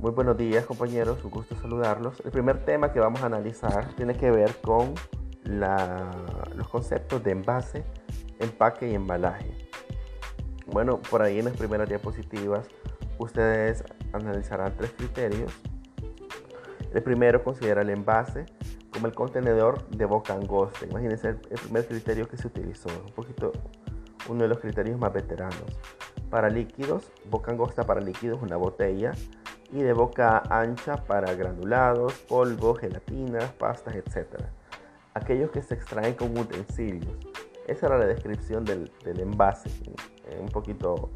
Muy buenos días compañeros, un gusto saludarlos. El primer tema que vamos a analizar tiene que ver con los conceptos de envase, empaque y embalaje. Bueno, por ahí en las primeras diapositivas ustedes analizarán tres criterios. El primero considera el envase como el contenedor de boca angosta. Imagínense el, el primer criterio que se utilizó, un poquito uno de los criterios más veteranos. Para líquidos, boca angosta para líquidos, una botella y de boca ancha para granulados, polvo, gelatinas, pastas, etc. Aquellos que se extraen con utensilios. Esa era la descripción del, envase, un poquito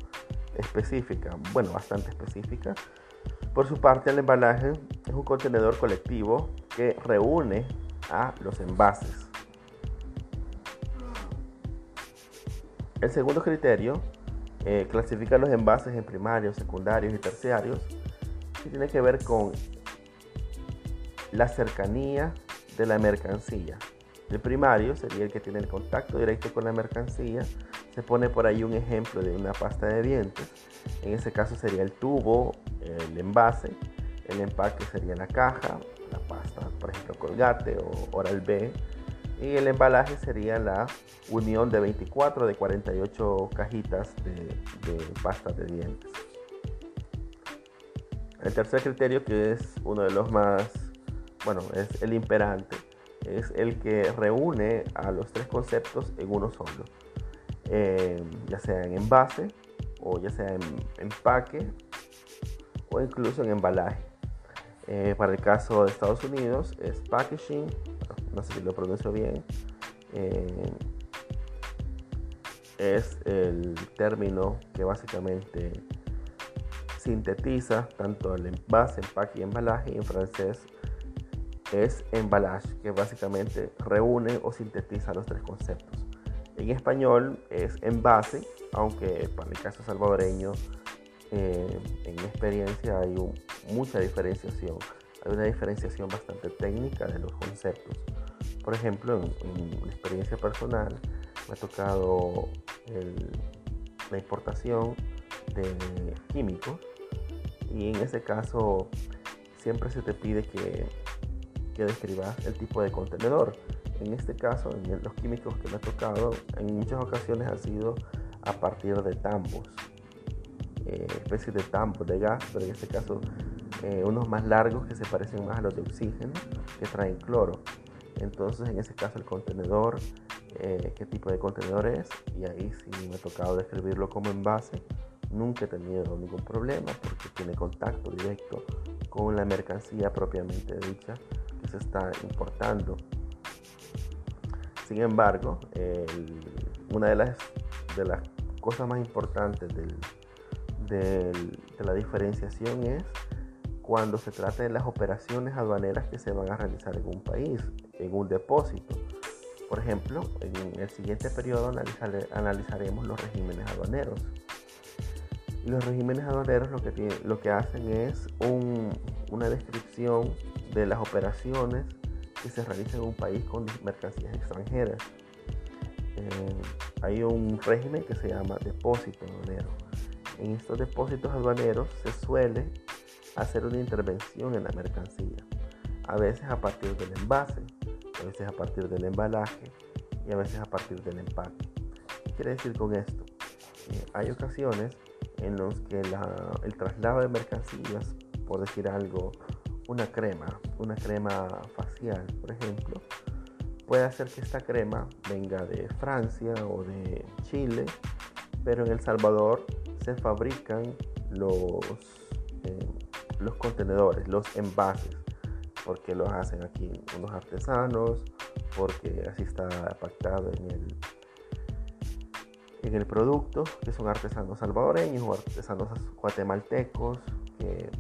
específica, bueno, bastante específica. Por su parte, el embalaje es un contenedor colectivo que reúne a los envases. El segundo criterio eh, clasifica los envases en primarios, secundarios y terciarios tiene que ver con la cercanía de la mercancía. El primario sería el que tiene el contacto directo con la mercancía. Se pone por ahí un ejemplo de una pasta de dientes. En ese caso sería el tubo, el envase. El empaque sería la caja, la pasta, por ejemplo, Colgate o Oral B. Y el embalaje sería la unión de 24 de 48 cajitas de, de pasta de dientes. El tercer criterio, que es uno de los más, bueno, es el imperante, es el que reúne a los tres conceptos en uno solo, eh, ya sea en envase o ya sea en empaque o incluso en embalaje. Eh, para el caso de Estados Unidos es packaging, no sé si lo pronuncio bien, eh, es el término que básicamente sintetiza tanto el envase, empaque y embalaje. Y en francés es emballage, que básicamente reúne o sintetiza los tres conceptos. En español es envase, aunque para el caso salvadoreño, eh, en mi experiencia hay mucha diferenciación. Hay una diferenciación bastante técnica de los conceptos. Por ejemplo, en, mi experiencia personal, me ha tocado la importación de químicos y en ese caso siempre se te pide que, que describas el tipo de contenedor. En este caso, en los químicos que me ha tocado, en muchas ocasiones ha sido a partir de tambos, eh, especies de tambos de gas, pero en este caso eh, unos más largos que se parecen más a los de oxígeno que traen cloro. Entonces, en ese caso, el contenedor, eh, qué tipo de contenedor es, y ahí sí me ha tocado describirlo como envase nunca he tenido ningún problema porque tiene contacto directo con la mercancía propiamente dicha que se está importando. Sin embargo, una de las, de las cosas más importantes de la diferenciación es cuando se trata de las operaciones aduaneras que se van a realizar en un país, en un depósito. Por ejemplo, en el siguiente periodo analizaremos los regímenes aduaneros los regímenes aduaneros lo que, lo que hacen es una descripción de las operaciones que se realizan en un país con mercancías extranjeras. Eh, hay un régimen que se llama depósito aduanero. En estos depósitos aduaneros se suele hacer una intervención en la mercancía, a veces a partir del envase, a veces a partir del embalaje y a veces a partir del empaque. ¿Qué quiere decir con esto? Eh, hay ocasiones en los que el traslado de mercancías, por decir algo, una crema, una crema facial, por ejemplo, puede hacer que esta crema venga de Francia o de Chile, pero en El Salvador se fabrican los, eh, los contenedores, los envases, porque los hacen aquí unos artesanos, porque así está pactado en el, en el producto, que son artesanos salvadoreños o artesanos guatemaltecos que,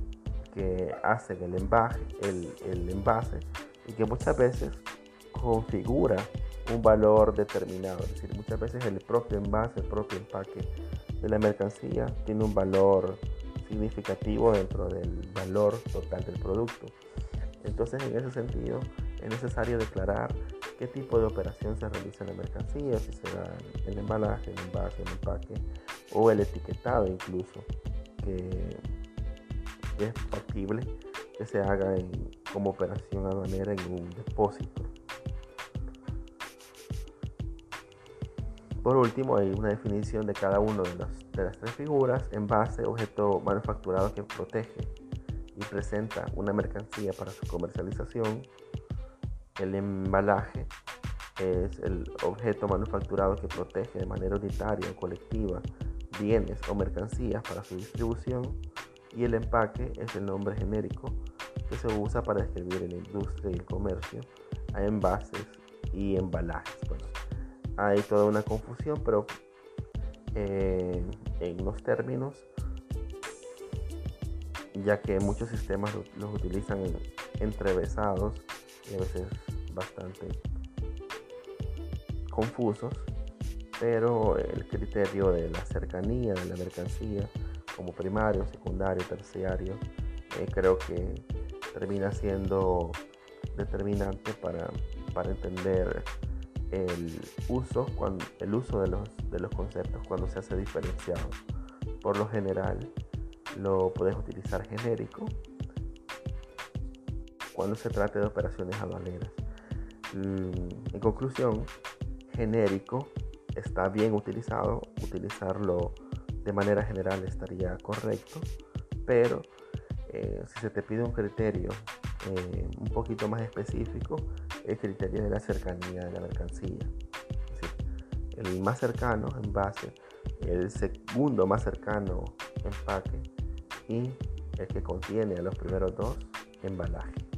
que hacen el, envaje, el, envase y que muchas veces configura un valor determinado. Es decir, muchas veces el propio envase, el propio empaque de la mercancía tiene un valor significativo dentro del valor total del producto. Entonces, en ese sentido, es necesario declarar qué tipo de operación se realiza en la mercancía, si será el embalaje, el envase, el empaque o el etiquetado incluso, que, es factible que se haga como operación aduanera en un depósito. Por último, hay una definición de cada una de, de las tres figuras. Envase, objeto manufacturado que protege y presenta una mercancía para su comercialización. El embalaje es el objeto manufacturado que protege de manera unitaria o colectiva bienes o mercancías para su distribución. Y el empaque es el nombre genérico que se usa para describir en la industria y el comercio a envases y embalajes. Pues. hay toda una confusión, pero eh, en los términos ya que muchos sistemas los utilizan entrevesados y a veces bastante confusos, pero el criterio de la cercanía de la mercancía como primario, secundario, terciario, eh, creo que termina siendo determinante para, para entender el uso, cuando, el uso de los, de los conceptos cuando se hace diferenciado. Por lo general, lo puedes utilizar genérico cuando se trate de operaciones aduaneras. Mm, en conclusión, genérico está bien utilizado, utilizarlo de manera general estaría correcto, pero eh, si se te pide un criterio eh, un poquito más específico, el criterio de la cercanía de la mercancía. el más cercano en base, el segundo más cercano empaque y el que contiene a los primeros dos embalajes.